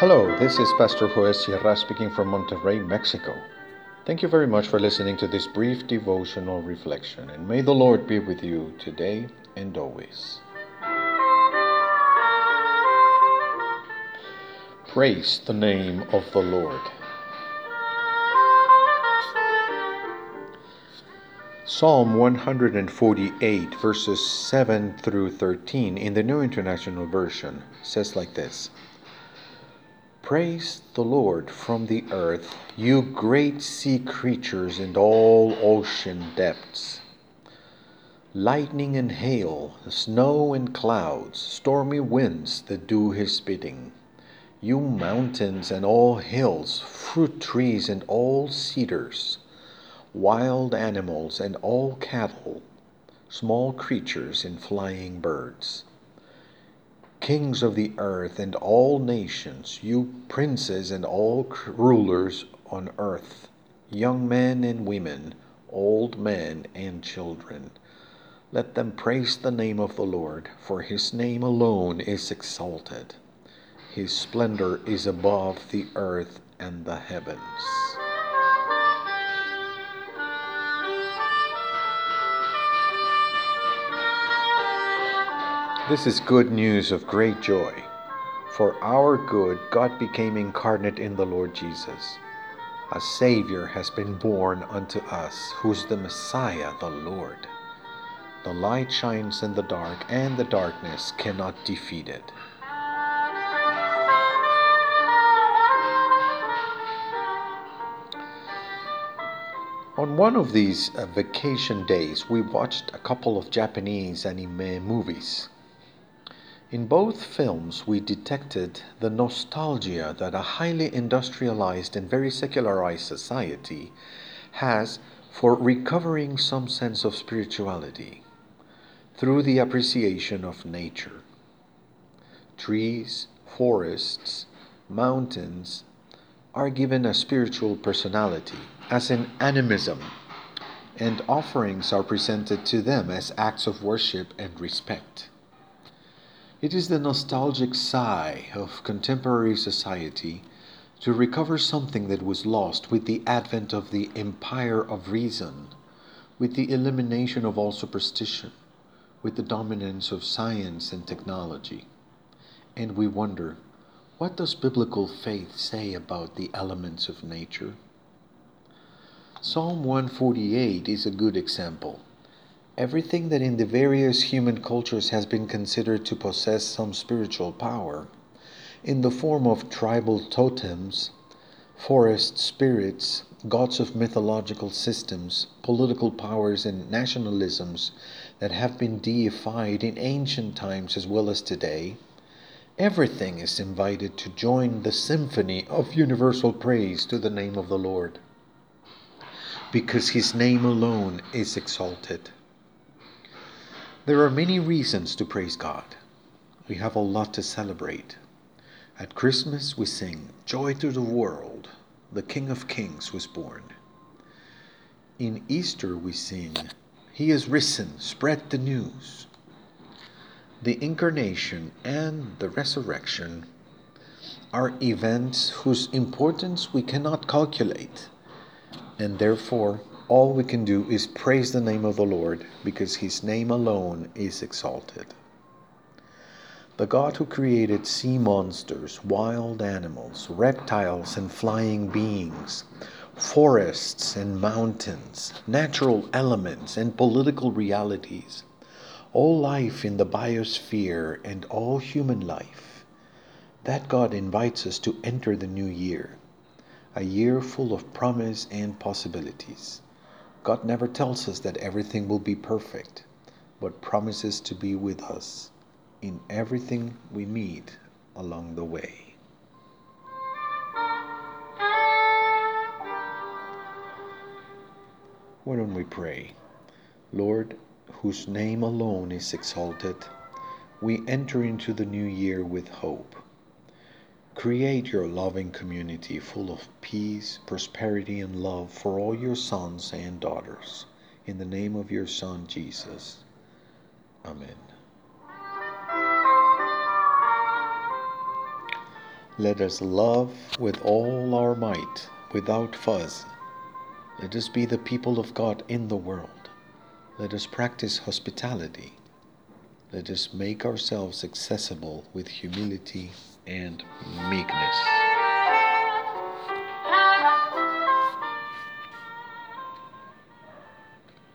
Hello, this is Pastor Joel Sierra speaking from Monterrey, Mexico. Thank you very much for listening to this brief devotional reflection, and may the Lord be with you today and always. Praise the name of the Lord. Psalm 148, verses 7 through 13 in the New International Version says like this Praise the Lord from the earth, you great sea creatures and all ocean depths. Lightning and hail, snow and clouds, stormy winds that do his bidding. You mountains and all hills, fruit trees and all cedars, wild animals and all cattle, small creatures and flying birds kings of the earth and all nations, you princes and all rulers on earth, young men and women, old men and children. Let them praise the name of the Lord, for his name alone is exalted. His splendor is above the earth and the heavens. This is good news of great joy. For our good, God became incarnate in the Lord Jesus. A Savior has been born unto us, who's the Messiah, the Lord. The light shines in the dark, and the darkness cannot defeat it. On one of these uh, vacation days, we watched a couple of Japanese anime movies. In both films, we detected the nostalgia that a highly industrialized and very secularized society has for recovering some sense of spirituality through the appreciation of nature. Trees, forests, mountains are given a spiritual personality, as in animism, and offerings are presented to them as acts of worship and respect. It is the nostalgic sigh of contemporary society to recover something that was lost with the advent of the empire of reason, with the elimination of all superstition, with the dominance of science and technology. And we wonder, what does biblical faith say about the elements of nature? Psalm 148 is a good example. Everything that in the various human cultures has been considered to possess some spiritual power, in the form of tribal totems, forest spirits, gods of mythological systems, political powers, and nationalisms that have been deified in ancient times as well as today, everything is invited to join the symphony of universal praise to the name of the Lord, because his name alone is exalted. There are many reasons to praise God. We have a lot to celebrate. At Christmas, we sing, Joy to the world, the King of Kings was born. In Easter, we sing, He is risen, spread the news. The incarnation and the resurrection are events whose importance we cannot calculate, and therefore all we can do is praise the name of the Lord because his name alone is exalted. The God who created sea monsters, wild animals, reptiles, and flying beings, forests and mountains, natural elements and political realities, all life in the biosphere and all human life, that God invites us to enter the new year, a year full of promise and possibilities. God never tells us that everything will be perfect, but promises to be with us in everything we meet along the way. Why don't we pray? Lord, whose name alone is exalted, we enter into the new year with hope. Create your loving community full of peace, prosperity, and love for all your sons and daughters. In the name of your Son, Jesus. Amen. Let us love with all our might, without fuss. Let us be the people of God in the world. Let us practice hospitality. Let us make ourselves accessible with humility and meekness.